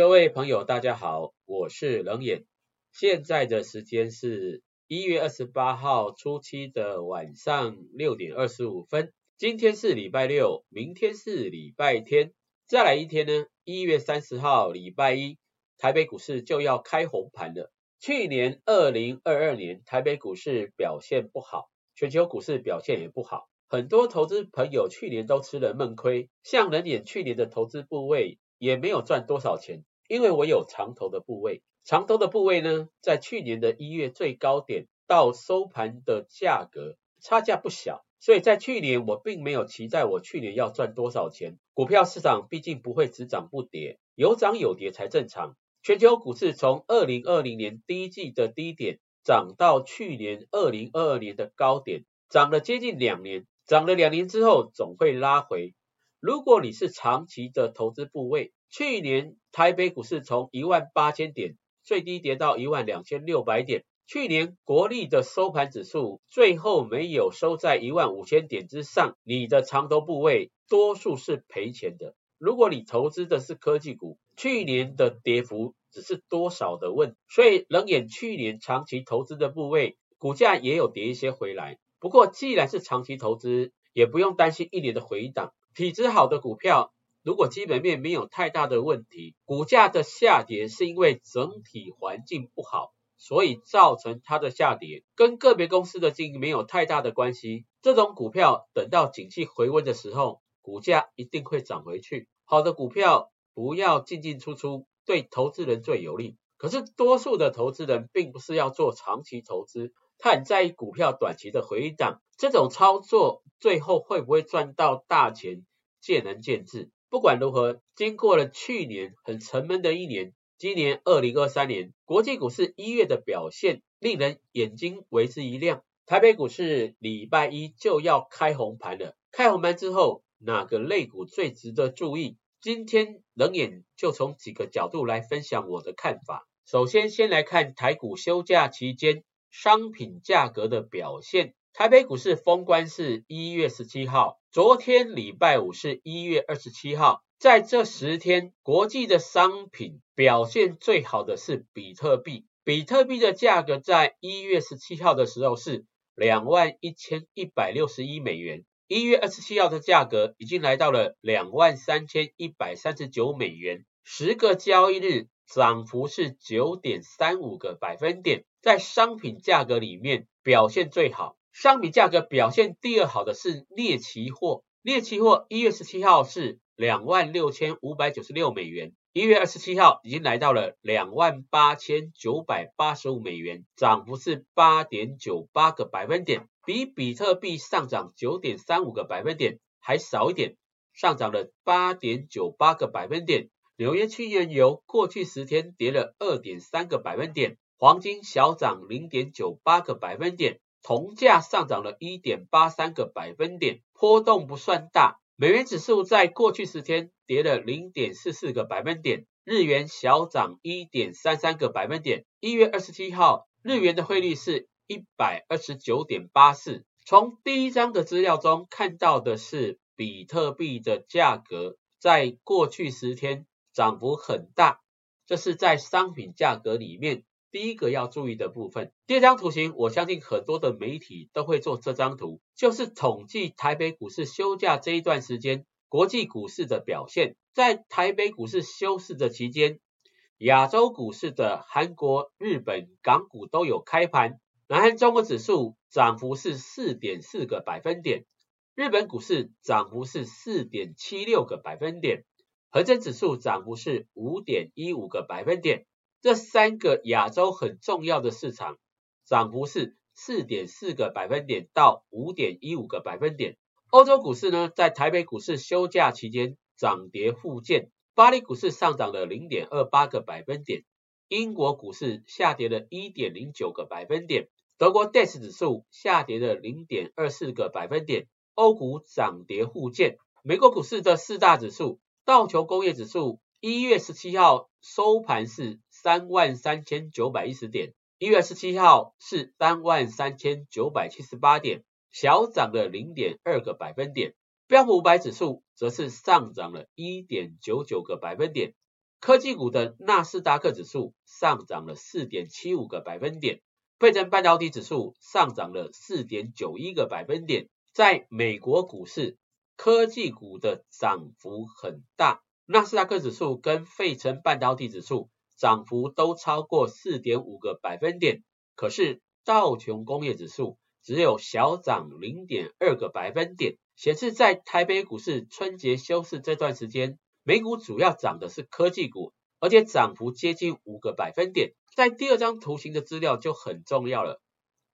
各位朋友，大家好，我是冷眼。现在的时间是一月二十八号初七的晚上六点二十五分。今天是礼拜六，明天是礼拜天，再来一天呢，一月三十号礼拜一，台北股市就要开红盘了。去年二零二二年台北股市表现不好，全球股市表现也不好。很多投资朋友去年都吃了闷亏，像人眼去年的投资部位也没有赚多少钱，因为我有长投的部位，长投的部位呢，在去年的一月最高点到收盘的价格差价不小，所以在去年我并没有期待我去年要赚多少钱。股票市场毕竟不会只涨不跌，有涨有跌才正常。全球股市从二零二零年第一季的低点涨到去年二零二二年的高点，涨了接近两年。涨了两年之后，总会拉回。如果你是长期的投资部位，去年台北股市从一万八千点最低跌到一万两千六百点，去年国力的收盘指数最后没有收在一万五千点之上，你的长头部位多数是赔钱的。如果你投资的是科技股，去年的跌幅只是多少的问，所以冷眼去年长期投资的部位股价也有跌一些回来。不过，既然是长期投资，也不用担心一年的回档。体质好的股票，如果基本面没有太大的问题，股价的下跌是因为整体环境不好，所以造成它的下跌，跟个别公司的经营没有太大的关系。这种股票等到景气回温的时候，股价一定会涨回去。好的股票不要进进出出，对投资人最有利。可是多数的投资人并不是要做长期投资。他很在意股票短期的回档，这种操作最后会不会赚到大钱，见仁见智。不管如何，经过了去年很沉闷的一年，今年二零二三年国际股市一月的表现令人眼睛为之一亮。台北股市礼拜一就要开红盘了，开红盘之后，哪个类股最值得注意？今天冷眼就从几个角度来分享我的看法。首先，先来看台股休假期间。商品价格的表现，台北股市封关是一月十七号，昨天礼拜五是一月二十七号，在这十天，国际的商品表现最好的是比特币，比特币的价格在一月十七号的时候是两万一千一百六十一美元，一月二十七号的价格已经来到了两万三千一百三十九美元，十个交易日涨幅是九点三五个百分点。在商品价格里面表现最好，商品价格表现第二好的是镍期货，镍期货一月十七号是两万六千五百九十六美元，一月二十七号已经来到了两万八千九百八十五美元，涨幅是八点九八个百分点，比比特币上涨九点三五个百分点还少一点，上涨了八点九八个百分点。纽约期原油过去十天跌了二点三个百分点。黄金小涨零点九八个百分点，铜价上涨了一点八三个百分点，波动不算大。美元指数在过去十天跌了零点四四个百分点，日元小涨一点三三个百分点。一月二十七号，日元的汇率是一百二十九点八四。从第一张的资料中看到的是，比特币的价格在过去十天涨幅很大，这是在商品价格里面。第一个要注意的部分，第二张图形，我相信很多的媒体都会做这张图，就是统计台北股市休假这一段时间国际股市的表现。在台北股市休市的期间，亚洲股市的韩国、日本、港股都有开盘，南韩综合指数涨幅是四点四个百分点，日本股市涨幅是四点七六个百分点，恒生指数涨幅是五点一五个百分点。这三个亚洲很重要的市场涨幅是四点四个百分点到五点一五个百分点。欧洲股市呢，在台北股市休假期间涨跌互见，巴黎股市上涨了零点二八个百分点，英国股市下跌了一点零九个百分点，德国 DAX 指数下跌了零点二四个百分点。欧股涨跌互见，美国股市的四大指数，道琼工业指数一月十七号收盘是。三万三千九百一十点，一月十七号是三万三千九百七十八点，小涨了零点二个百分点。标普五百指数则是上涨了一点九九个百分点。科技股的纳斯达克指数上涨了四点七五个百分点，费城半导体指数上涨了四点九一个百分点。在美国股市，科技股的涨幅很大，纳斯达克指数跟费城半导体指数涨幅都超过四点五个百分点，可是道琼工业指数只有小涨零点二个百分点，显示在台北股市春节休市这段时间。美股主要涨的是科技股，而且涨幅接近五个百分点。在第二张图形的资料就很重要了，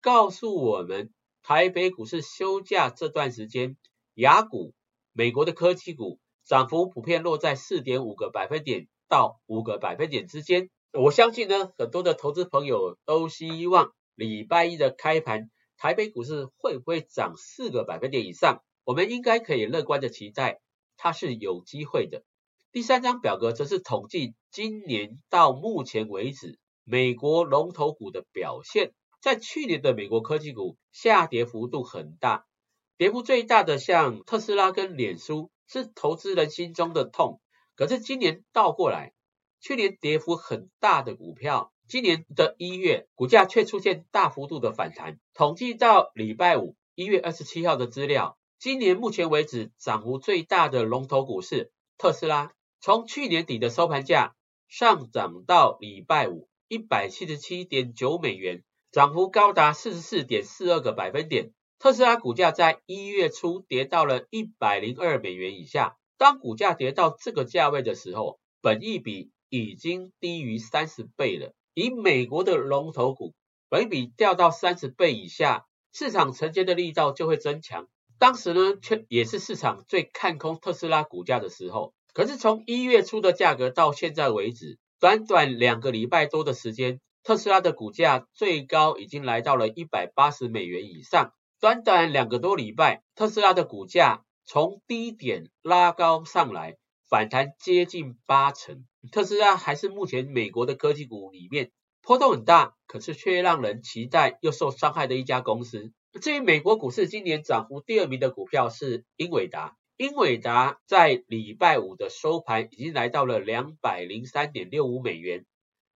告诉我们台北股市休假这段时间，雅股、美国的科技股涨幅普遍落在四点五个百分点到五个百分点之间。我相信呢，很多的投资朋友都希望礼拜一的开盘，台北股市会不会涨四个百分点以上？我们应该可以乐观的期待，它是有机会的。第三张表格则是统计今年到目前为止美国龙头股的表现。在去年的美国科技股下跌幅度很大，跌幅最大的像特斯拉跟脸书是投资人心中的痛。可是今年倒过来，去年跌幅很大的股票，今年的一月股价却出现大幅度的反弹。统计到礼拜五一月二十七号的资料，今年目前为止涨幅最大的龙头股是特斯拉。从去年底的收盘价上涨到礼拜五一百七十七点九美元，涨幅高达四十四点四二个百分点。特斯拉股价在一月初跌到了一百零二美元以下。当股价跌到这个价位的时候，本益比已经低于三十倍了。以美国的龙头股，本益比掉到三十倍以下，市场承接的力道就会增强。当时呢，却也是市场最看空特斯拉股价的时候。可是从一月初的价格到现在为止，短短两个礼拜多的时间，特斯拉的股价最高已经来到了一百八十美元以上。短短两个多礼拜，特斯拉的股价从低点拉高上来，反弹接近八成。特斯拉还是目前美国的科技股里面波动很大，可是却让人期待又受伤害的一家公司。至于美国股市今年涨幅第二名的股票是英伟达。英伟达在礼拜五的收盘已经来到了两百零三点六五美元，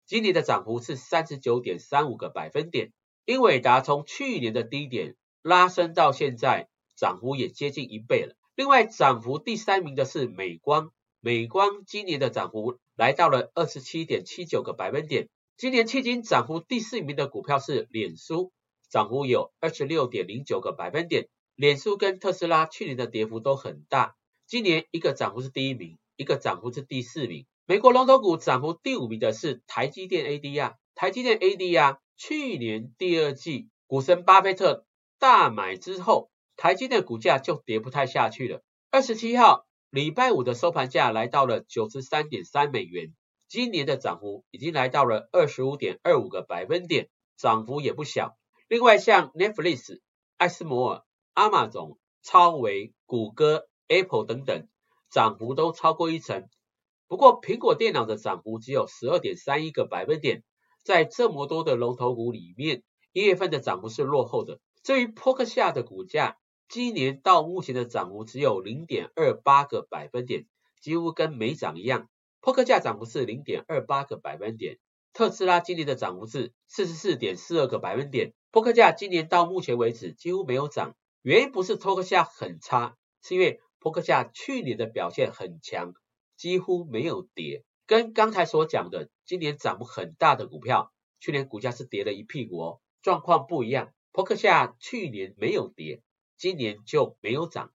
今年的涨幅是三十九点三五个百分点。英伟达从去年的低点拉升到现在，涨幅也接近一倍了。另外，涨幅第三名的是美光，美光今年的涨幅来到了二十七点七九个百分点。今年迄今涨幅第四名的股票是脸书，涨幅有二十六点零九个百分点。脸书跟特斯拉去年的跌幅都很大，今年一个涨幅是第一名，一个涨幅是第四名。美国龙头股涨幅第五名的是台积电 ADR，台积电 ADR 去年第二季股神巴菲特大买之后，台积电股价就跌不太下去了。二十七号礼拜五的收盘价来到了九十三点三美元，今年的涨幅已经来到了二十五点二五个百分点，涨幅也不小。另外像 Netflix、艾斯摩尔。阿玛总、超维、谷歌、Apple 等等涨幅都超过一成，不过苹果电脑的涨幅只有十二点三一个百分点，在这么多的龙头股里面，一月份的涨幅是落后的。至于 p o k e r 下的股价，今年到目前的涨幅只有零点二八个百分点，几乎跟没涨一样。p o k 价涨幅是零点二八个百分点，特斯拉今年的涨幅是四十四点四二个百分点 p o k 价今年到目前为止几乎没有涨。原因不是托克夏很差，是因为托克夏去年的表现很强，几乎没有跌。跟刚才所讲的今年涨幅很大的股票，去年股价是跌了一屁股哦，状况不一样。托克夏去年没有跌，今年就没有涨，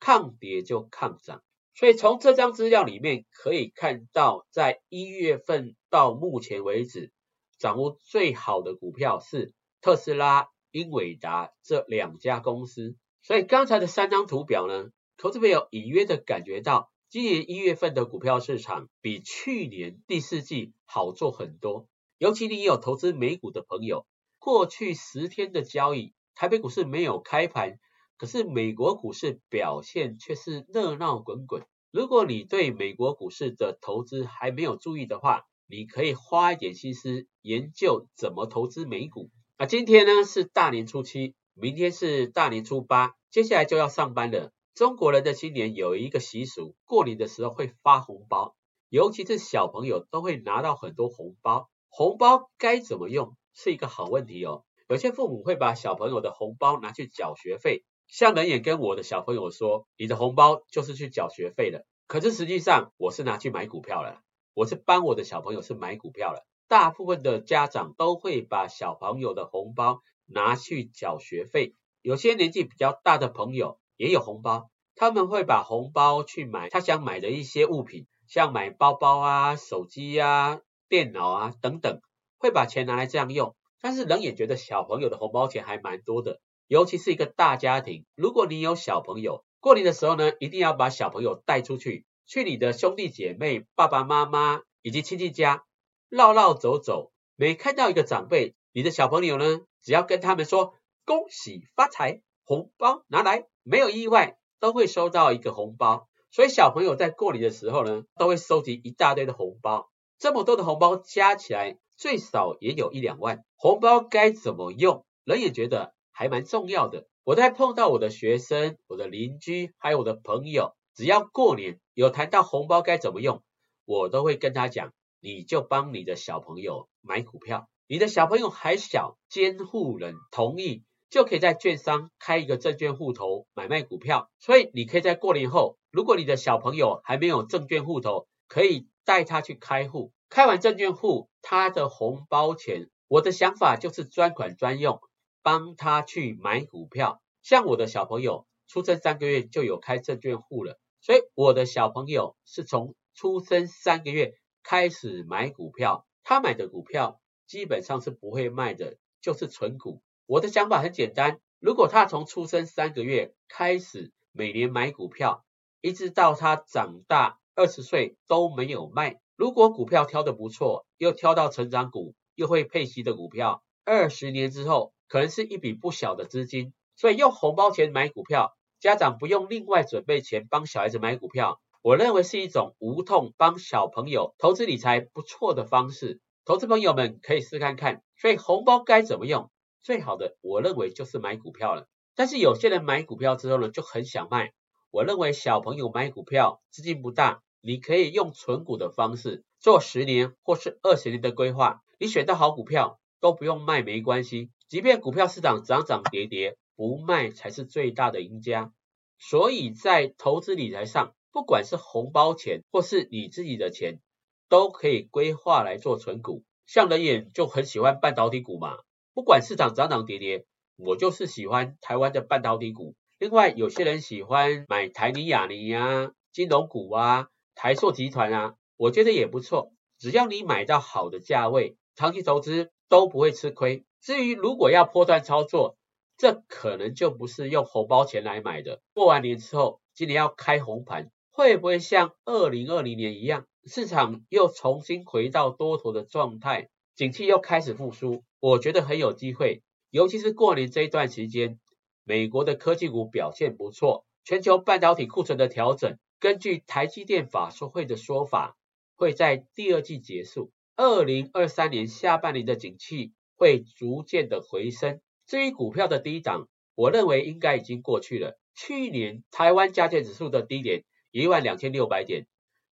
抗跌就抗涨。所以从这张资料里面可以看到，在一月份到目前为止，掌握最好的股票是特斯拉。英伟达这两家公司，所以刚才的三张图表呢，投资朋友隐约的感觉到，今年一月份的股票市场比去年第四季好做很多。尤其你有投资美股的朋友，过去十天的交易，台北股市没有开盘，可是美国股市表现却是热闹滚滚。如果你对美国股市的投资还没有注意的话，你可以花一点心思研究怎么投资美股。那今天呢是大年初七，明天是大年初八，接下来就要上班了。中国人的新年有一个习俗，过年的时候会发红包，尤其是小朋友都会拿到很多红包，红包该怎么用是一个好问题哦。有些父母会把小朋友的红包拿去缴学费，像人也跟我的小朋友说，你的红包就是去缴学费的。可是实际上我是拿去买股票了，我是帮我的小朋友是买股票了。大部分的家长都会把小朋友的红包拿去缴学费，有些年纪比较大的朋友也有红包，他们会把红包去买他想买的一些物品，像买包包啊、手机啊、电脑啊等等，会把钱拿来这样用。但是人也觉得小朋友的红包钱还蛮多的，尤其是一个大家庭。如果你有小朋友，过年的时候呢，一定要把小朋友带出去，去你的兄弟姐妹、爸爸妈妈以及亲戚家绕绕走走。每看到一个长辈，你的小朋友呢，只要跟他们说恭喜发财，红包拿来，没有意外都会收到一个红包。所以小朋友在过年的时候呢，都会收集一大堆的红包，这么多的红包加起来。最少也有一两万，红包该怎么用？人也觉得还蛮重要的。我在碰到我的学生、我的邻居，还有我的朋友，只要过年有谈到红包该怎么用，我都会跟他讲，你就帮你的小朋友买股票。你的小朋友还小，监护人同意就可以在券商开一个证券户头买卖股票。所以你可以在过年后，如果你的小朋友还没有证券户头，可以带他去开户。开完证券户，他的红包钱，我的想法就是专款专用，帮他去买股票。像我的小朋友出生三个月就有开证券户了，所以我的小朋友是从出生三个月开始买股票，他买的股票基本上是不会卖的，就是纯股。我的想法很简单，如果他从出生三个月开始每年买股票，一直到他长大二十岁都没有卖。如果股票挑的不错，又挑到成长股，又会配息的股票，二十年之后可能是一笔不小的资金。所以用红包钱买股票，家长不用另外准备钱帮小孩子买股票，我认为是一种无痛帮小朋友投资理财不错的方式。投资朋友们可以试看看。所以红包该怎么用？最好的我认为就是买股票了。但是有些人买股票之后呢，就很想卖。我认为小朋友买股票资金不大。你可以用存股的方式做十年或是二十年的规划，你选到好股票都不用卖没关系，即便股票市场涨涨跌跌，不卖才是最大的赢家。所以在投资理财上，不管是红包钱或是你自己的钱，都可以规划来做存股。像人眼就很喜欢半导体股嘛，不管市场涨涨跌跌，我就是喜欢台湾的半导体股。另外有些人喜欢买台泥、亚泥啊、金融股啊。台塑集团啊，我觉得也不错。只要你买到好的价位，长期投资都不会吃亏。至于如果要破断操作，这可能就不是用红包钱来买的。过完年之后，今年要开红盘，会不会像二零二零年一样，市场又重新回到多头的状态，景气又开始复苏？我觉得很有机会。尤其是过年这一段时间，美国的科技股表现不错，全球半导体库存的调整。根据台积电法说会的说法，会在第二季结束，二零二三年下半年的景气会逐渐的回升。至于股票的低档，我认为应该已经过去了。去年台湾加权指数的低点一万两千六百点，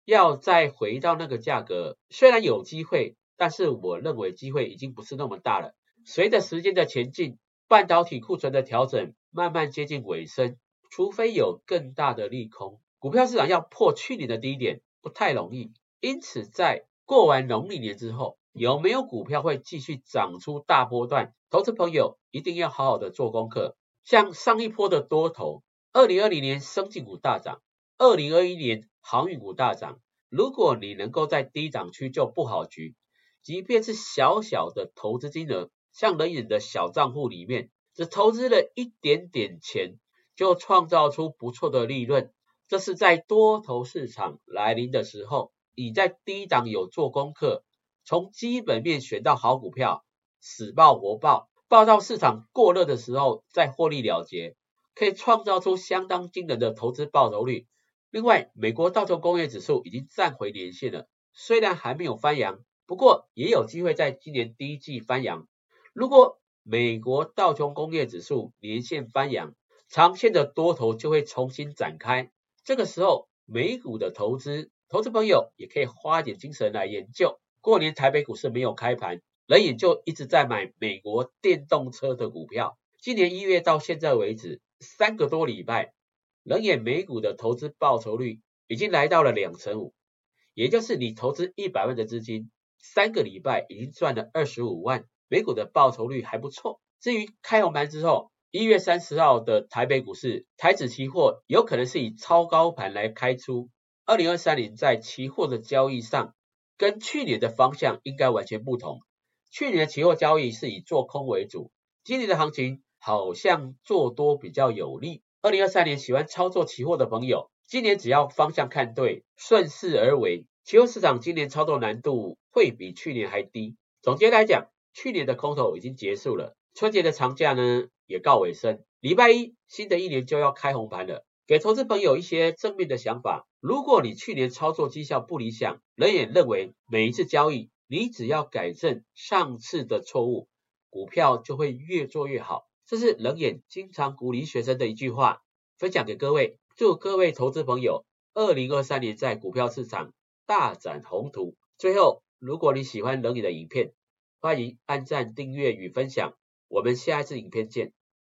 要再回到那个价格，虽然有机会，但是我认为机会已经不是那么大了。随着时间的前进，半导体库存的调整慢慢接近尾声，除非有更大的利空。股票市场要破去年的低点不太容易，因此在过完农历年之后，有没有股票会继续涨出大波段？投资朋友一定要好好的做功课。像上一波的多头，二零二零年生技股大涨，二零二一年航运股大涨。如果你能够在低涨区就不好局，即便是小小的投资金额，像人影的小账户里面，只投资了一点点钱，就创造出不错的利润。这是在多头市场来临的时候，你在低档有做功课，从基本面选到好股票，死爆活爆，爆到市场过热的时候再获利了结，可以创造出相当惊人的投资报酬率。另外，美国道琼工业指数已经站回年线了，虽然还没有翻扬，不过也有机会在今年第一季翻扬。如果美国道琼工业指数年线翻扬，长线的多头就会重新展开。这个时候，美股的投资投资朋友也可以花点精神来研究。过年台北股市没有开盘，人眼就一直在买美国电动车的股票。今年一月到现在为止，三个多礼拜，冷眼美股的投资报酬率已经来到了两成五，也就是你投资一百万的资金，三个礼拜已经赚了二十五万，美股的报酬率还不错。至于开红盘之后，一月三十号的台北股市台指期货有可能是以超高盘来开出。二零二三年在期货的交易上，跟去年的方向应该完全不同。去年的期货交易是以做空为主，今年的行情好像做多比较有利。二零二三年喜欢操作期货的朋友，今年只要方向看对，顺势而为，期货市场今年操作难度会比去年还低。总结来讲，去年的空头已经结束了，春节的长假呢也告尾声，礼拜一新的一年就要开红盘了。给投资朋友一些正面的想法。如果你去年操作绩效不理想，人也认为每一次交易，你只要改正上次的错误，股票就会越做越好。这是人眼经常鼓励学生的一句话，分享给各位。祝各位投资朋友，二零二三年在股票市场大展宏图。最后，如果你喜欢人眼的影片，欢迎按赞、订阅与分享。我们下一次影片见。